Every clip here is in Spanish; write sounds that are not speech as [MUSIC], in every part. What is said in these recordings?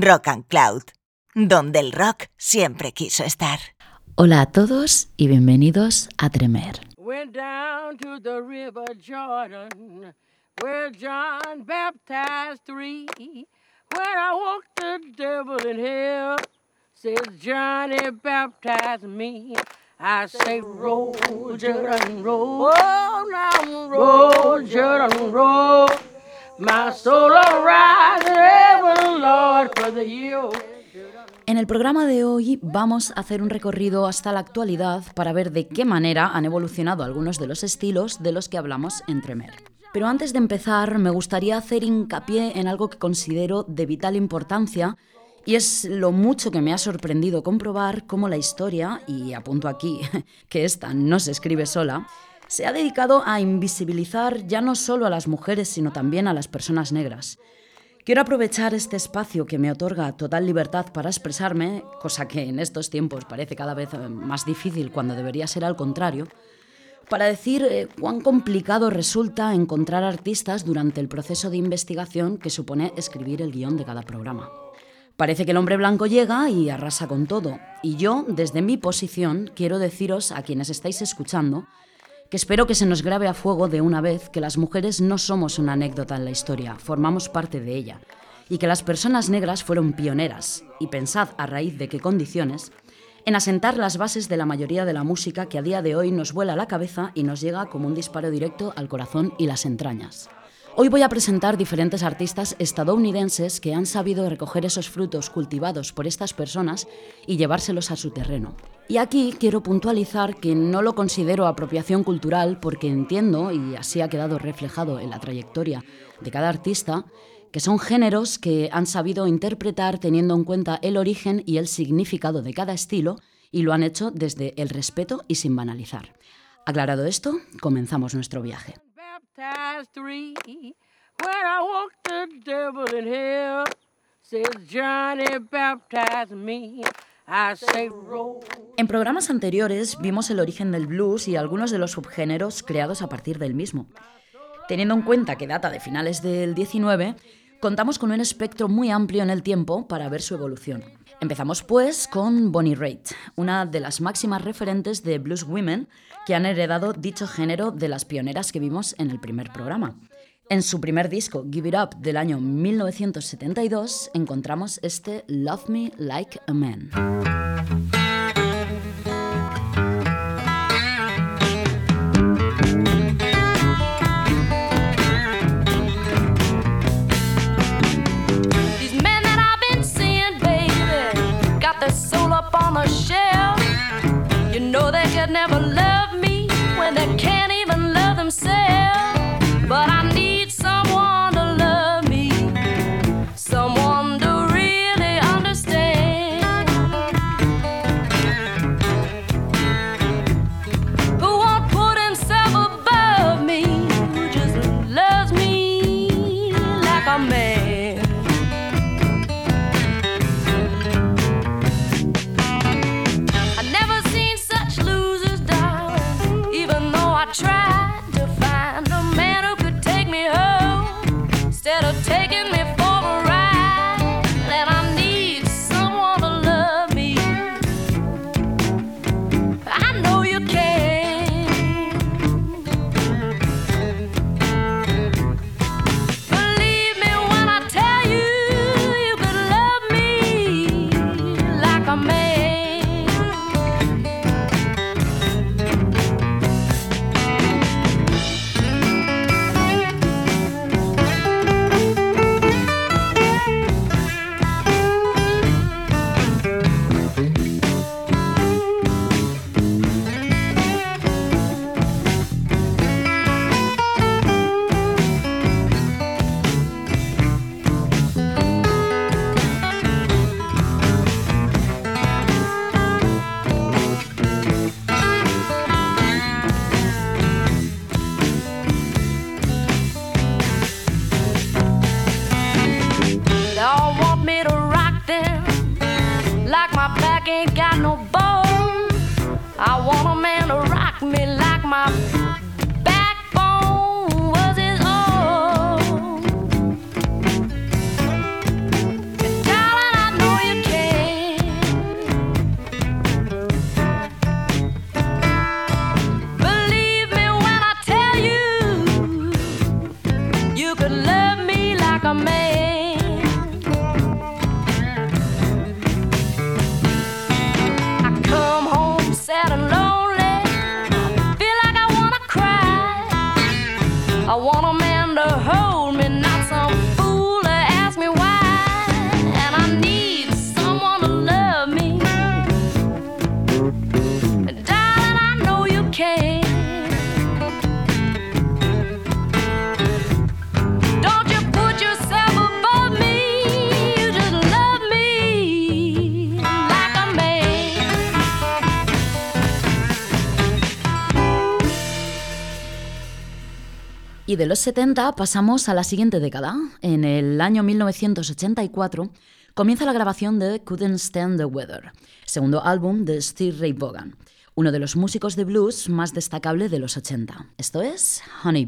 Rock and Cloud, donde el rock siempre quiso estar. Hola a todos y bienvenidos a Tremer. Went down to the river Jordan, where John baptized three. When I walked the devil in hell, says Johnny baptized me. I say, roll, Jordan, roll. Oh, now roll, Jordan, roll. En el programa de hoy vamos a hacer un recorrido hasta la actualidad para ver de qué manera han evolucionado algunos de los estilos de los que hablamos en Tremer. Pero antes de empezar, me gustaría hacer hincapié en algo que considero de vital importancia y es lo mucho que me ha sorprendido comprobar cómo la historia, y apunto aquí [LAUGHS] que esta no se escribe sola, se ha dedicado a invisibilizar ya no solo a las mujeres, sino también a las personas negras. Quiero aprovechar este espacio que me otorga total libertad para expresarme, cosa que en estos tiempos parece cada vez eh, más difícil cuando debería ser al contrario, para decir eh, cuán complicado resulta encontrar artistas durante el proceso de investigación que supone escribir el guion de cada programa. Parece que el hombre blanco llega y arrasa con todo, y yo, desde mi posición, quiero deciros a quienes estáis escuchando que espero que se nos grabe a fuego de una vez que las mujeres no somos una anécdota en la historia, formamos parte de ella, y que las personas negras fueron pioneras, y pensad a raíz de qué condiciones, en asentar las bases de la mayoría de la música que a día de hoy nos vuela la cabeza y nos llega como un disparo directo al corazón y las entrañas. Hoy voy a presentar diferentes artistas estadounidenses que han sabido recoger esos frutos cultivados por estas personas y llevárselos a su terreno. Y aquí quiero puntualizar que no lo considero apropiación cultural porque entiendo, y así ha quedado reflejado en la trayectoria de cada artista, que son géneros que han sabido interpretar teniendo en cuenta el origen y el significado de cada estilo y lo han hecho desde el respeto y sin banalizar. Aclarado esto, comenzamos nuestro viaje. Baptized. When I walked the devil in says Johnny me. En programas anteriores vimos el origen del blues y algunos de los subgéneros creados a partir del mismo. Teniendo en cuenta que data de finales del 19, contamos con un espectro muy amplio en el tiempo para ver su evolución. Empezamos pues con Bonnie Raitt, una de las máximas referentes de blues women que han heredado dicho género de las pioneras que vimos en el primer programa. En su primer disco, Give It Up, del año 1972, encontramos este Love Me Like a Man. Men even love themselves. But I Y de los 70 pasamos a la siguiente década. En el año 1984 comienza la grabación de Couldn't Stand the Weather, segundo álbum de Steve Ray Vaughan, uno de los músicos de blues más destacable de los 80. Esto es Honey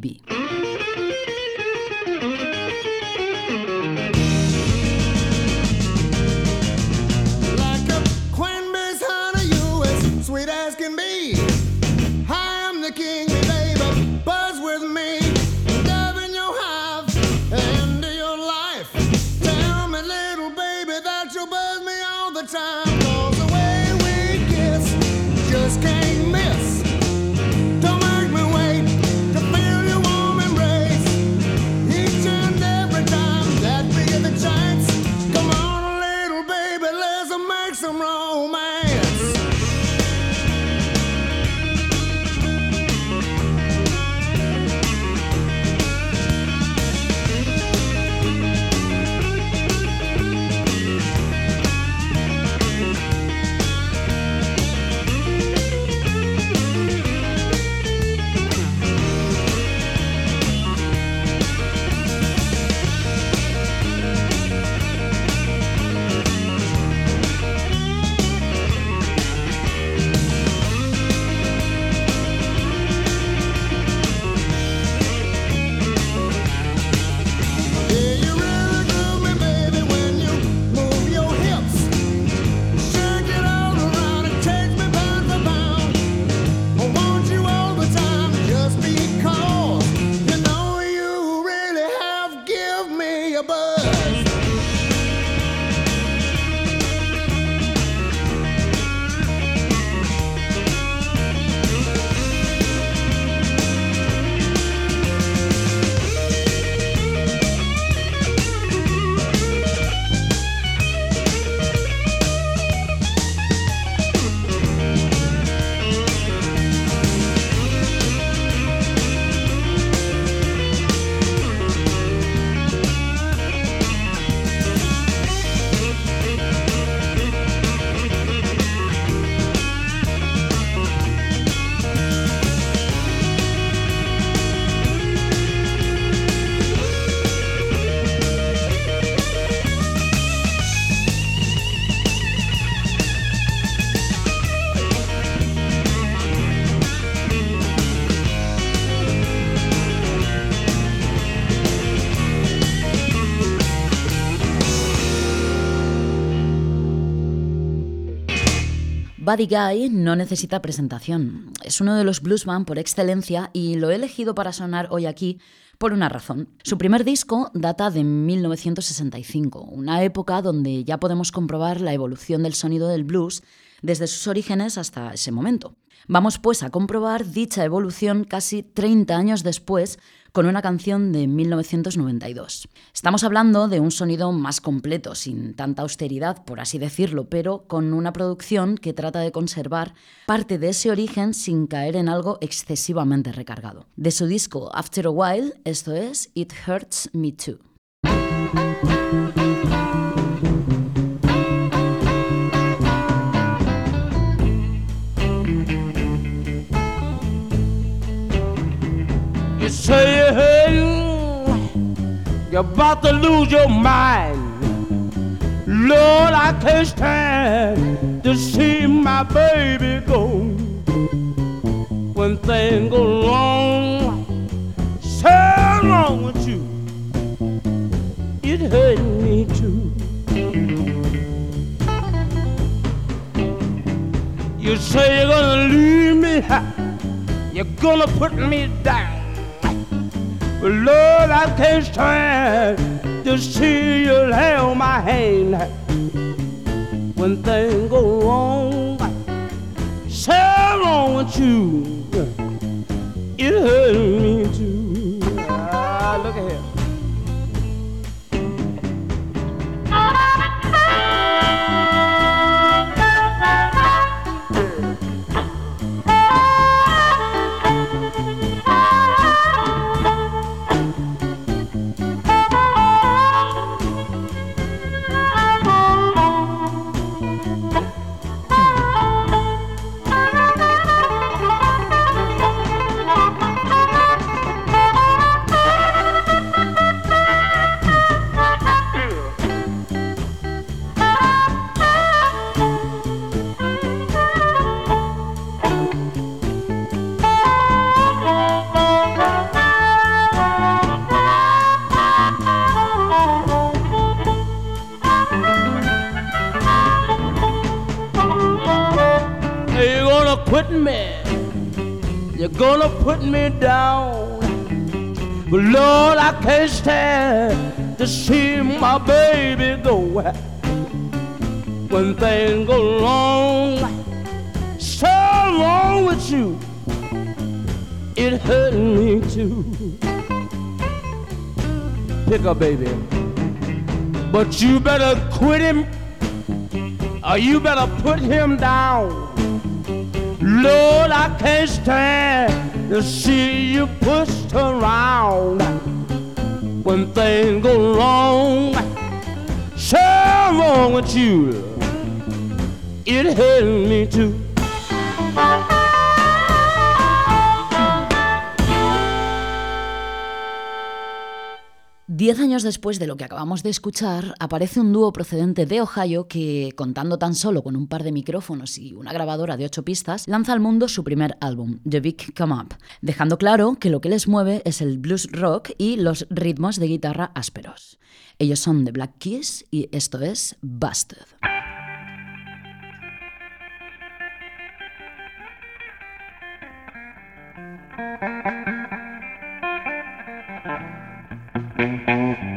Buddy Guy no necesita presentación. Es uno de los bluesman por excelencia y lo he elegido para sonar hoy aquí por una razón. Su primer disco data de 1965, una época donde ya podemos comprobar la evolución del sonido del blues desde sus orígenes hasta ese momento. Vamos pues a comprobar dicha evolución casi 30 años después con una canción de 1992. Estamos hablando de un sonido más completo, sin tanta austeridad, por así decirlo, pero con una producción que trata de conservar parte de ese origen sin caer en algo excesivamente recargado. De su disco After a While, esto es It Hurts Me Too. Say hey, you're about to lose your mind. Lord, I can't stand to see my baby go. When things go wrong, so wrong with you, it hurt me too. You say you're gonna leave me, you're gonna put me down. But Lord, I can't stand to see you hold my hand when things go wrong. So wrong with you, it hurt me to see my baby go when things go wrong. So wrong with you, it hurt me too. Pick up, baby. But you better quit him, or you better put him down. Lord, I can't stand to see you pushed around when things go wrong. So wrong with you, it hurt me too. Diez años después de lo que acabamos de escuchar, aparece un dúo procedente de Ohio que, contando tan solo con un par de micrófonos y una grabadora de ocho pistas, lanza al mundo su primer álbum, The Big Come Up, dejando claro que lo que les mueve es el blues rock y los ritmos de guitarra ásperos. Ellos son The Black Keys y esto es Busted. Mm-hmm.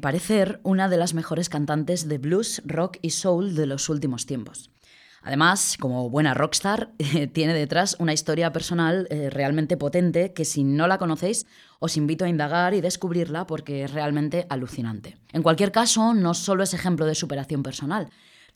Parecer, una de las mejores cantantes de blues, rock y soul de los últimos tiempos. Además, como buena rockstar, [LAUGHS] eh, tiene detrás una historia personal eh, realmente potente que si no la conocéis os invito a indagar y descubrirla porque es realmente alucinante. En cualquier caso, no solo es ejemplo de superación personal,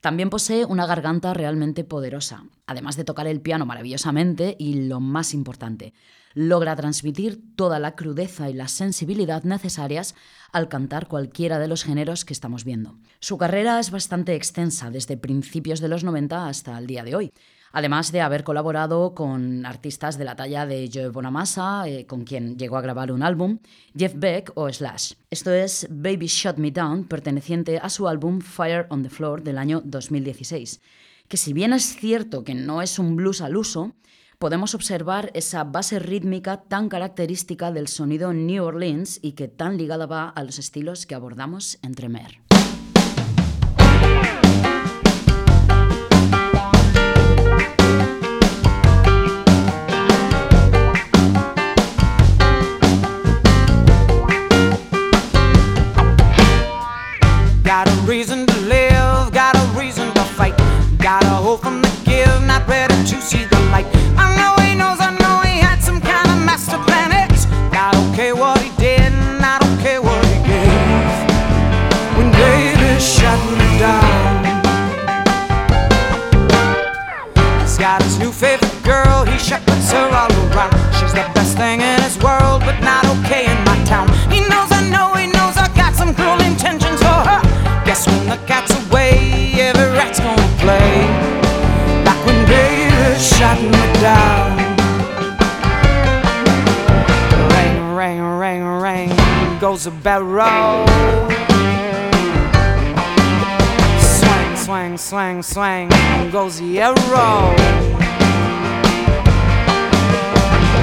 también posee una garganta realmente poderosa, además de tocar el piano maravillosamente y, lo más importante, logra transmitir toda la crudeza y la sensibilidad necesarias al cantar cualquiera de los géneros que estamos viendo. Su carrera es bastante extensa, desde principios de los 90 hasta el día de hoy, además de haber colaborado con artistas de la talla de Joe Bonamassa, eh, con quien llegó a grabar un álbum, Jeff Beck o Slash. Esto es Baby Shut Me Down, perteneciente a su álbum Fire on the Floor del año 2016, que si bien es cierto que no es un blues al uso, podemos observar esa base rítmica tan característica del sonido New Orleans y que tan ligada va a los estilos que abordamos en Tremer. Shot me down. Ring, ring, ring, ring goes a bell roll. Swing, swing, swing, swing goes the arrow.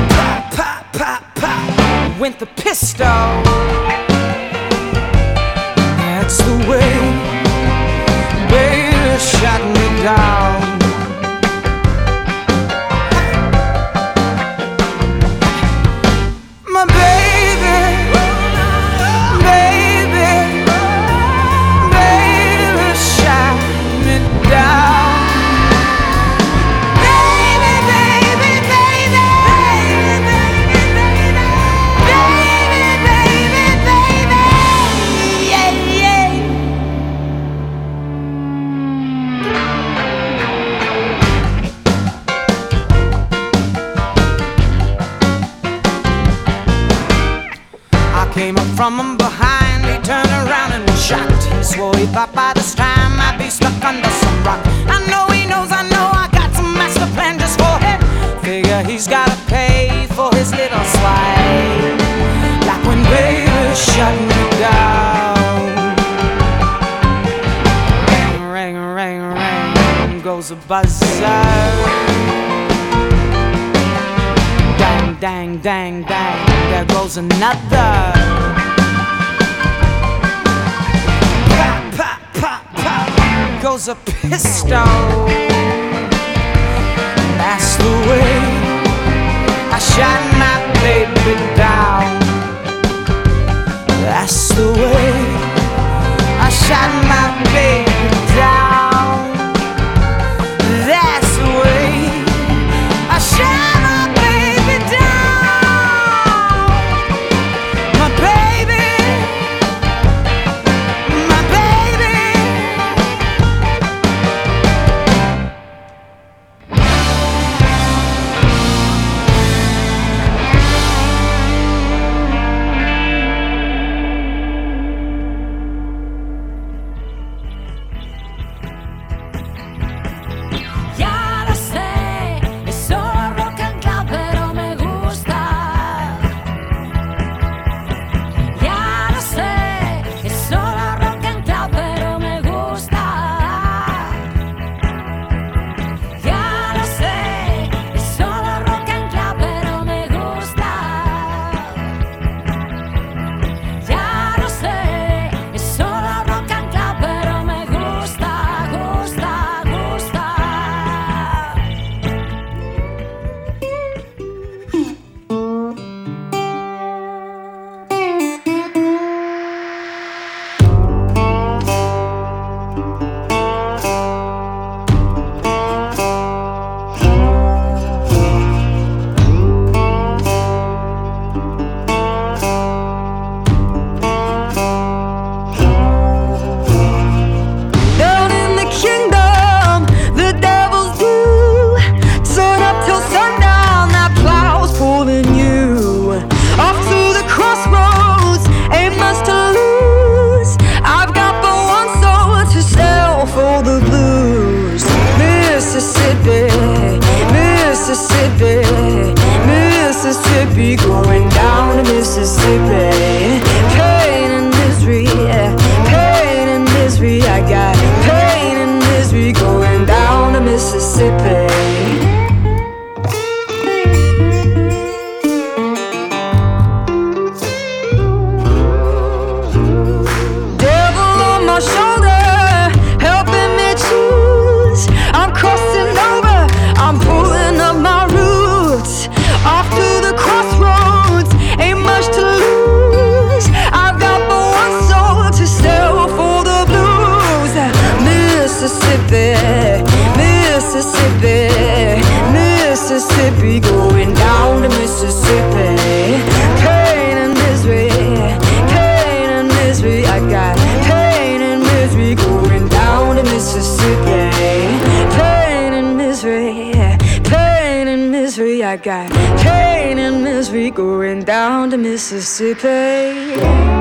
Pop, pop, pop, pop went the pistol. That's the way, baby, shot me down. woman behind. He turned around and was shocked. He swore he thought by this time I'd be stuck under some rock. I know he knows, I know I got some master plan just for him. Figure he's gotta pay for his little slide. Like when baby shut me down. Ring, ring, ring, ring goes a buzzer dang, dang, dang, there goes another. goes a pistol. That's the way I shot my. Mississippi.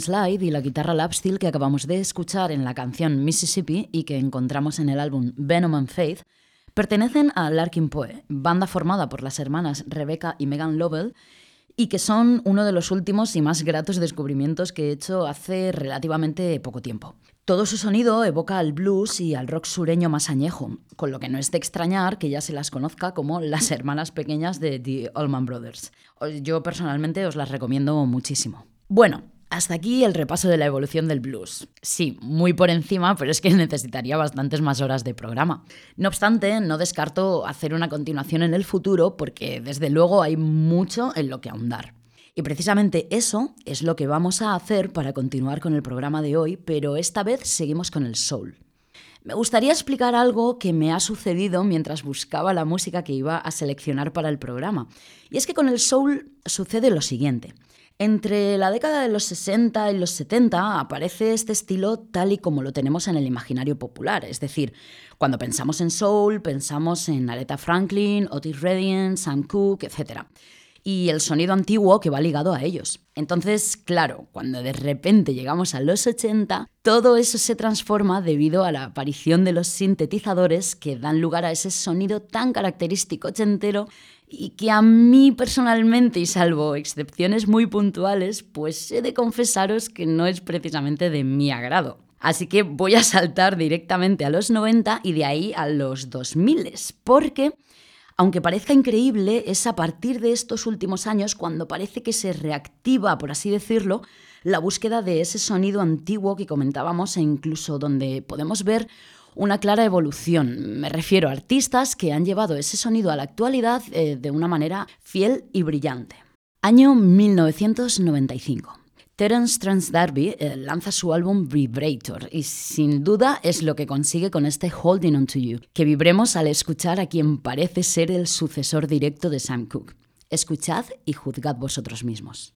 Slide y la guitarra lap steel que acabamos de escuchar en la canción Mississippi y que encontramos en el álbum Venom and Faith pertenecen a Larkin Poe, banda formada por las hermanas Rebecca y Megan Lovell y que son uno de los últimos y más gratos descubrimientos que he hecho hace relativamente poco tiempo. Todo su sonido evoca al blues y al rock sureño más añejo, con lo que no es de extrañar que ya se las conozca como las hermanas pequeñas de The Allman Brothers. Yo personalmente os las recomiendo muchísimo. Bueno, hasta aquí el repaso de la evolución del blues. Sí, muy por encima, pero es que [LAUGHS] necesitaría bastantes más horas de programa. No obstante, no descarto hacer una continuación en el futuro porque desde luego hay mucho en lo que ahondar. Y precisamente eso es lo que vamos a hacer para continuar con el programa de hoy, pero esta vez seguimos con el soul. Me gustaría explicar algo que me ha sucedido mientras buscaba la música que iba a seleccionar para el programa. Y es que con el soul sucede lo siguiente. Entre la década de los 60 y los 70 aparece este estilo tal y como lo tenemos en el imaginario popular, es decir, cuando pensamos en soul, pensamos en Aretha Franklin, Otis Redding, Sam Cooke, etc. Y el sonido antiguo que va ligado a ellos. Entonces, claro, cuando de repente llegamos a los 80, todo eso se transforma debido a la aparición de los sintetizadores que dan lugar a ese sonido tan característico ochentero y que a mí personalmente, y salvo excepciones muy puntuales, pues he de confesaros que no es precisamente de mi agrado. Así que voy a saltar directamente a los 90 y de ahí a los 2000, porque, aunque parezca increíble, es a partir de estos últimos años cuando parece que se reactiva, por así decirlo, la búsqueda de ese sonido antiguo que comentábamos e incluso donde podemos ver una clara evolución. Me refiero a artistas que han llevado ese sonido a la actualidad eh, de una manera fiel y brillante. Año 1995. Terence Trans Darby eh, lanza su álbum Vibrator y sin duda es lo que consigue con este Holding On To You, que vibremos al escuchar a quien parece ser el sucesor directo de Sam Cooke. Escuchad y juzgad vosotros mismos.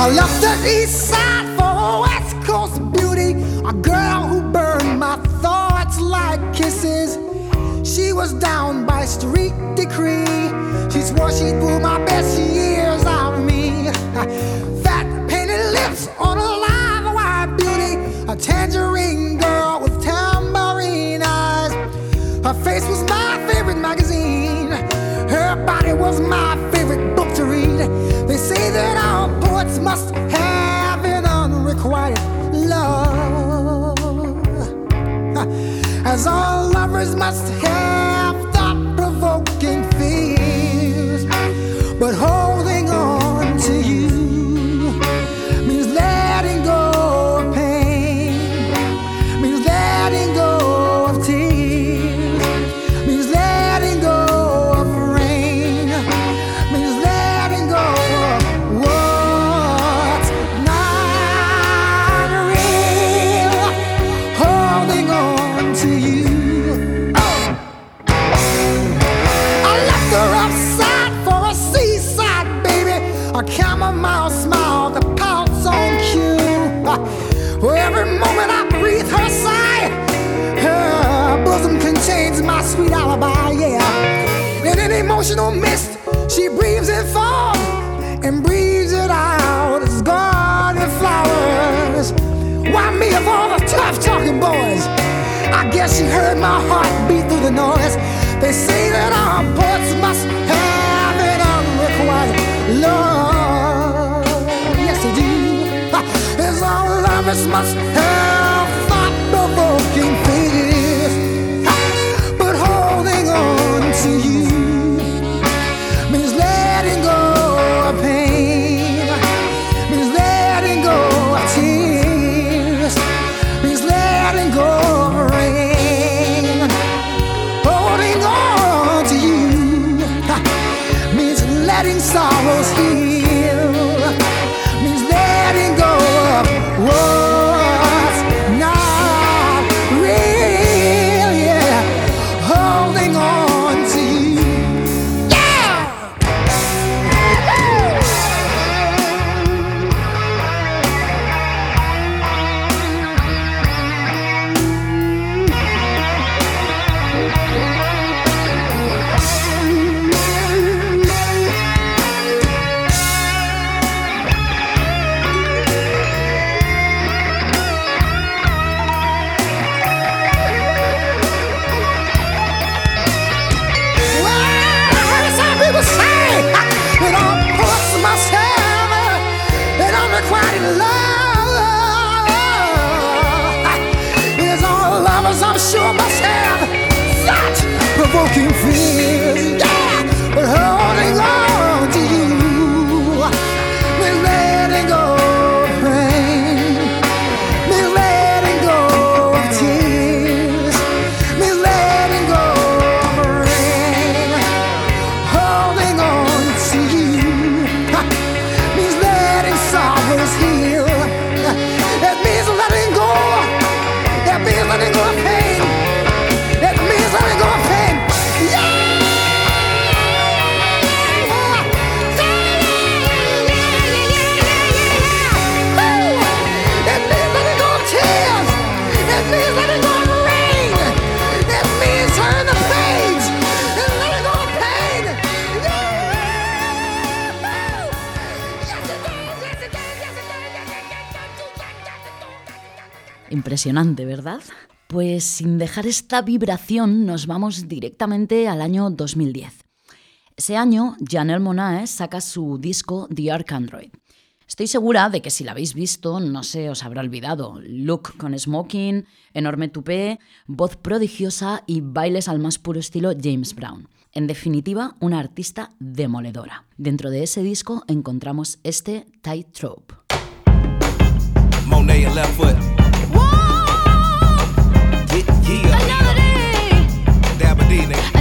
I left the east side for west coast beauty, a girl who burned my thoughts like kisses. She was down by street decree. She swore she'd pull my best years out of me. [LAUGHS] Fat painted lips on a live beauty, a tangerine girl with tambourine eyes. Her face was my favorite magazine. Her body was my favorite must have an unrequited love, as all lovers must have thought-provoking fears. But holding emotional mist, she breathes in fog and breathes it out as garden flowers. Why me of all the tough talking boys? I guess she heard my heart beat through the noise. They say that our poets must have an unrequited love. Yes, they do. As all lovers must provoking Impresionante, ¿verdad? Pues sin dejar esta vibración nos vamos directamente al año 2010. Ese año, Janelle Monae saca su disco The Arc Android. Estoy segura de que si la habéis visto, no se os habrá olvidado. Look con smoking, enorme tupé, voz prodigiosa y bailes al más puro estilo James Brown. En definitiva, una artista demoledora. Dentro de ese disco encontramos este Tightrope. Monet. Bambini.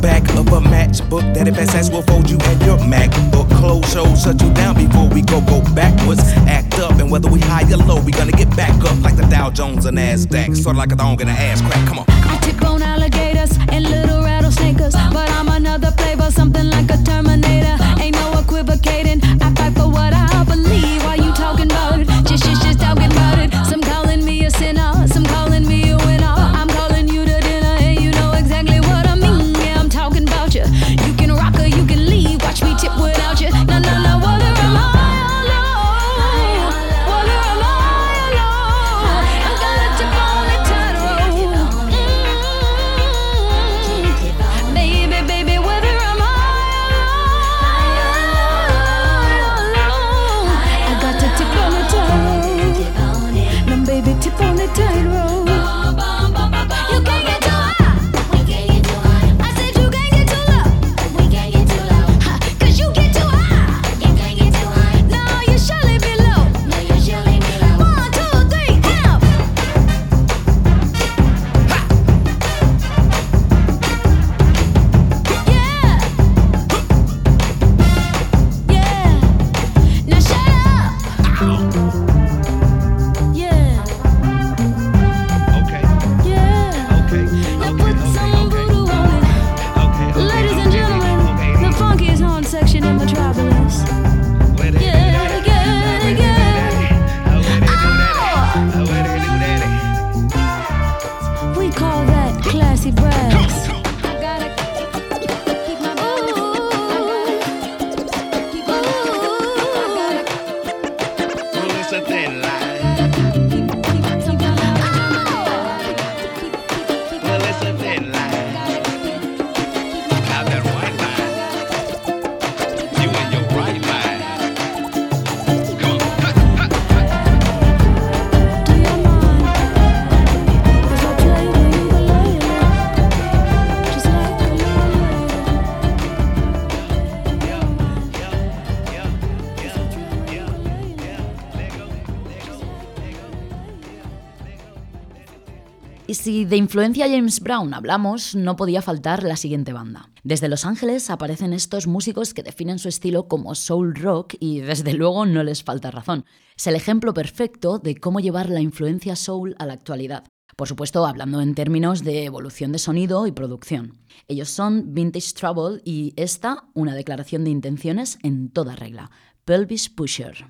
back of a matchbook that if SS will fold you and your MacBook. Close shows shut you down before we go go backwards. Act up, and whether we high or low, we gonna get back up like the Dow Jones and Nasdaq, sort of like a thong and an ass crack. Come on. I tick bone alligators and little rattlesnakers, but I'm another flavor, something like a Terminator. Si de influencia James Brown hablamos, no podía faltar la siguiente banda. Desde Los Ángeles aparecen estos músicos que definen su estilo como soul rock y desde luego no les falta razón. Es el ejemplo perfecto de cómo llevar la influencia soul a la actualidad. Por supuesto, hablando en términos de evolución de sonido y producción. Ellos son Vintage Trouble y esta, una declaración de intenciones en toda regla. Pelvis Pusher.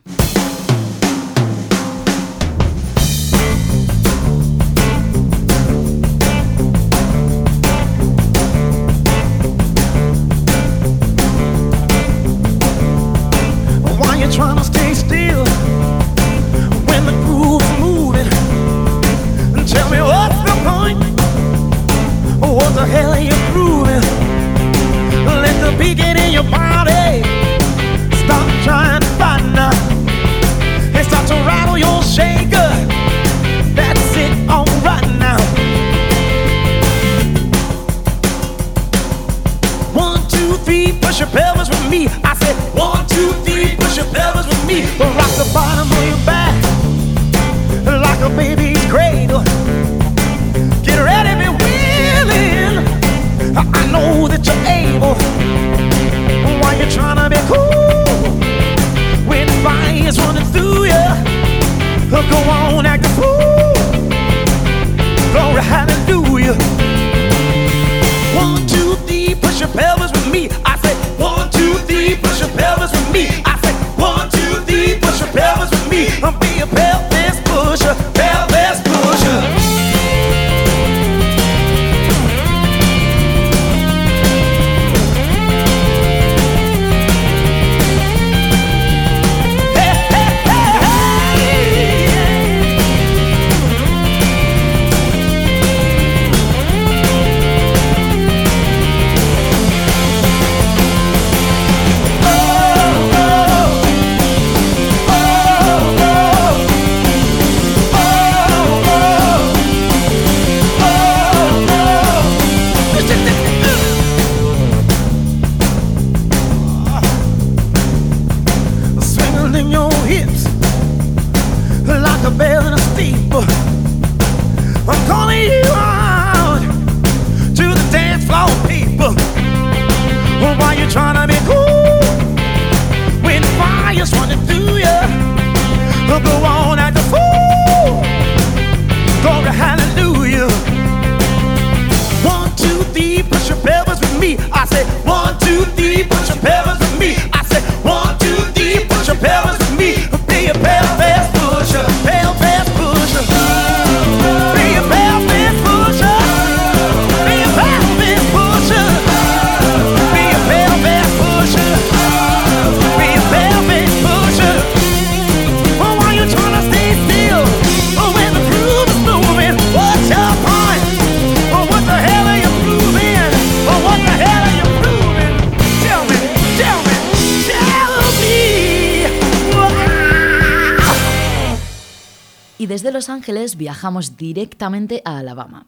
Los Ángeles viajamos directamente a Alabama.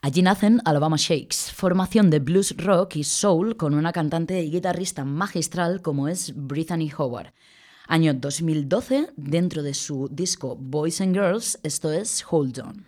Allí nacen Alabama Shakes, formación de blues rock y soul con una cantante y guitarrista magistral como es Brittany Howard. Año 2012, dentro de su disco Boys and Girls, esto es Hold On.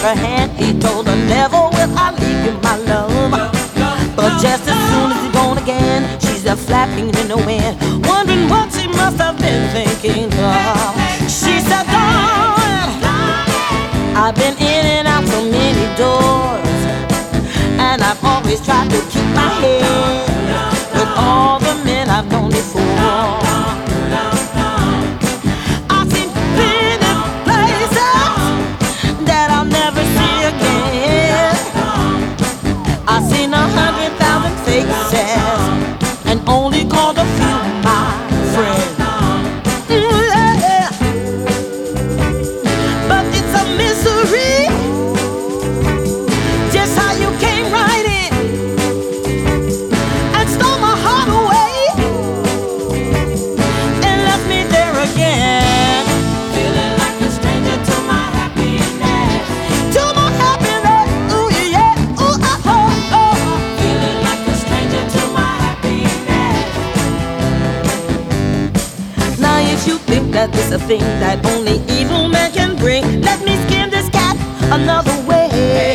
Her hand. He told her, Never will I leave you, my love. But just as soon as he's gone again, she's a flapping in the wind, wondering what she must have been thinking of. She said, Darling, I've been in and out so many doors, and I've always tried to keep my head with all the men I've known before. Thing that only evil men can bring, let me skin this cat another way.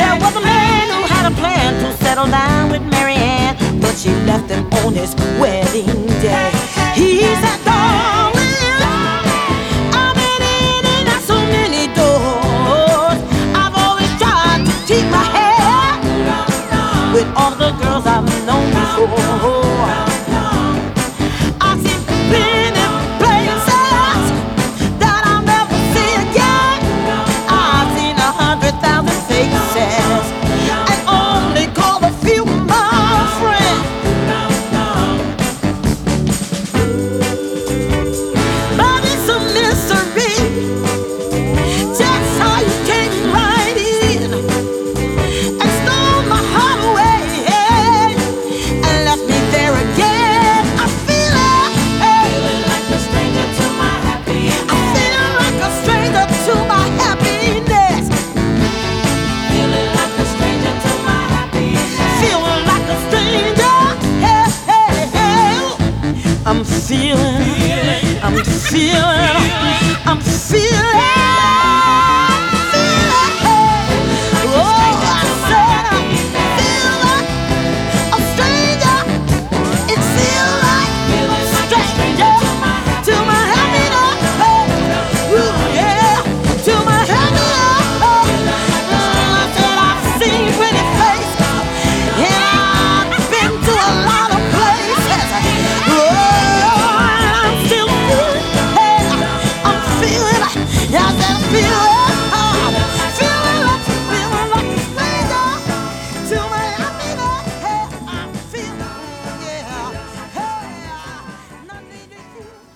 There was a man who had a plan to settle down with Mary Ann, but she left him on his wedding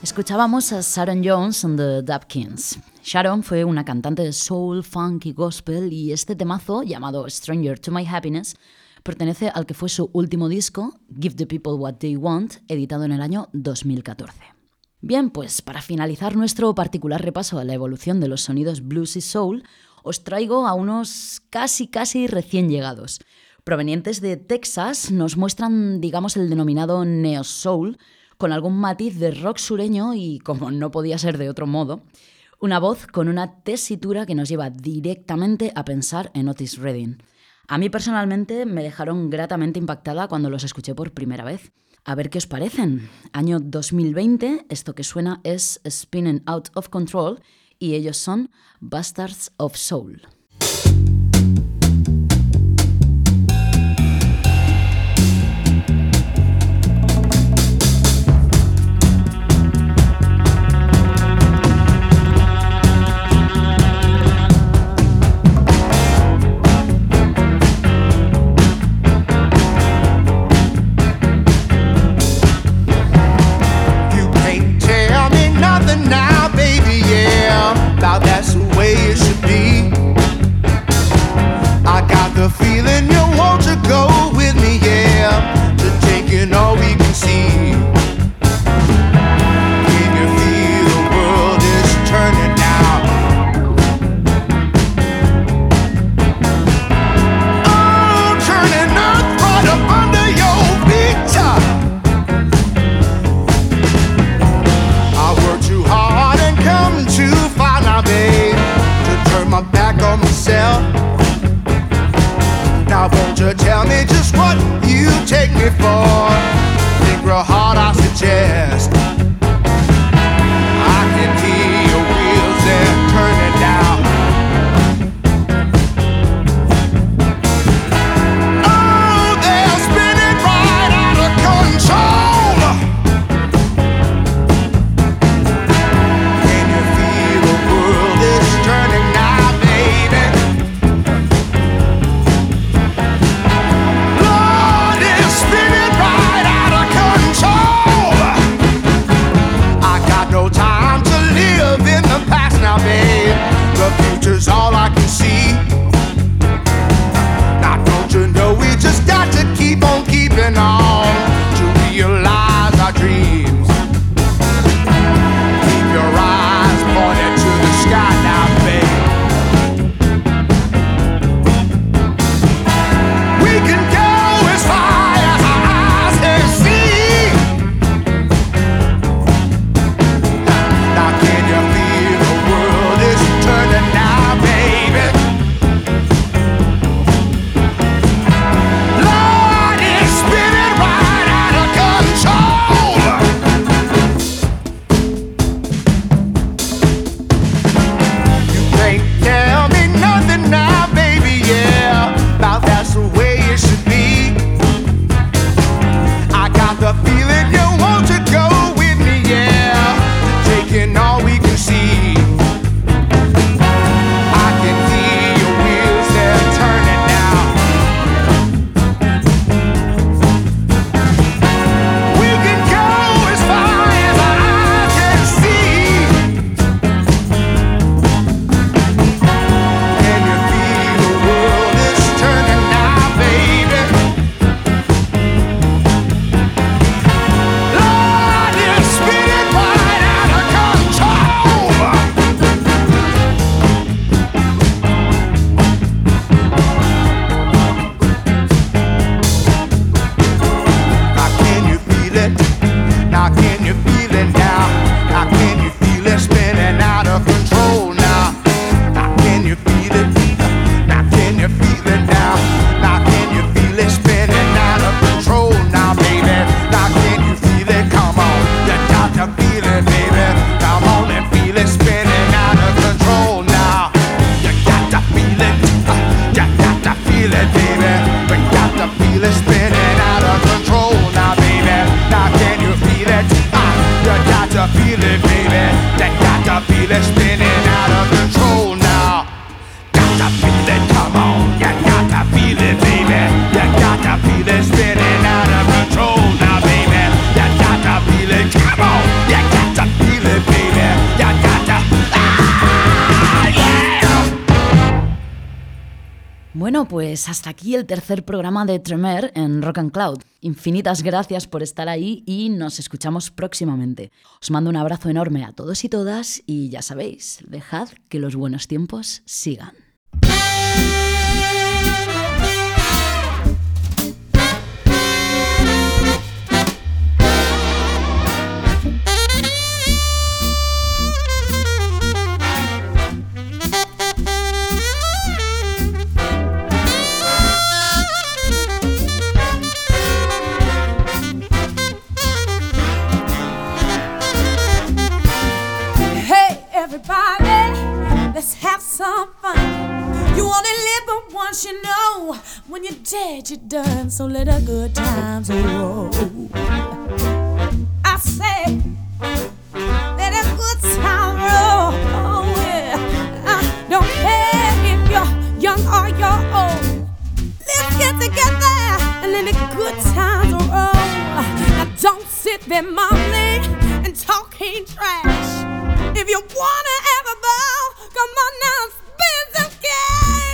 Escuchábamos a Sharon Jones and the Dapkins. Sharon fue una cantante de soul, funk y gospel y este temazo, llamado Stranger to My Happiness, pertenece al que fue su último disco, Give the People What They Want, editado en el año 2014. Bien, pues para finalizar nuestro particular repaso a la evolución de los sonidos blues y soul, os traigo a unos casi casi recién llegados. Provenientes de Texas, nos muestran, digamos, el denominado neo soul, con algún matiz de rock sureño y, como no podía ser de otro modo, una voz con una tesitura que nos lleva directamente a pensar en Otis Redding. A mí personalmente me dejaron gratamente impactada cuando los escuché por primera vez. A ver qué os parecen. Año 2020, esto que suena es Spinning Out of Control y ellos son Bastards of Soul. Bueno, pues hasta aquí el tercer programa de Tremer en Rock and Cloud. Infinitas gracias por estar ahí y nos escuchamos próximamente. Os mando un abrazo enorme a todos y todas y ya sabéis, dejad que los buenos tiempos sigan. Some fun. You only live but once, you know. When you're dead, you're done. So let the good times roll. I say, let a good time roll. Oh, yeah. I don't care if you're young or you're old. Let's get together and let the good times roll. Now don't sit there mumbling and talking trash. If you wanna a ball, come on now, spend some cash.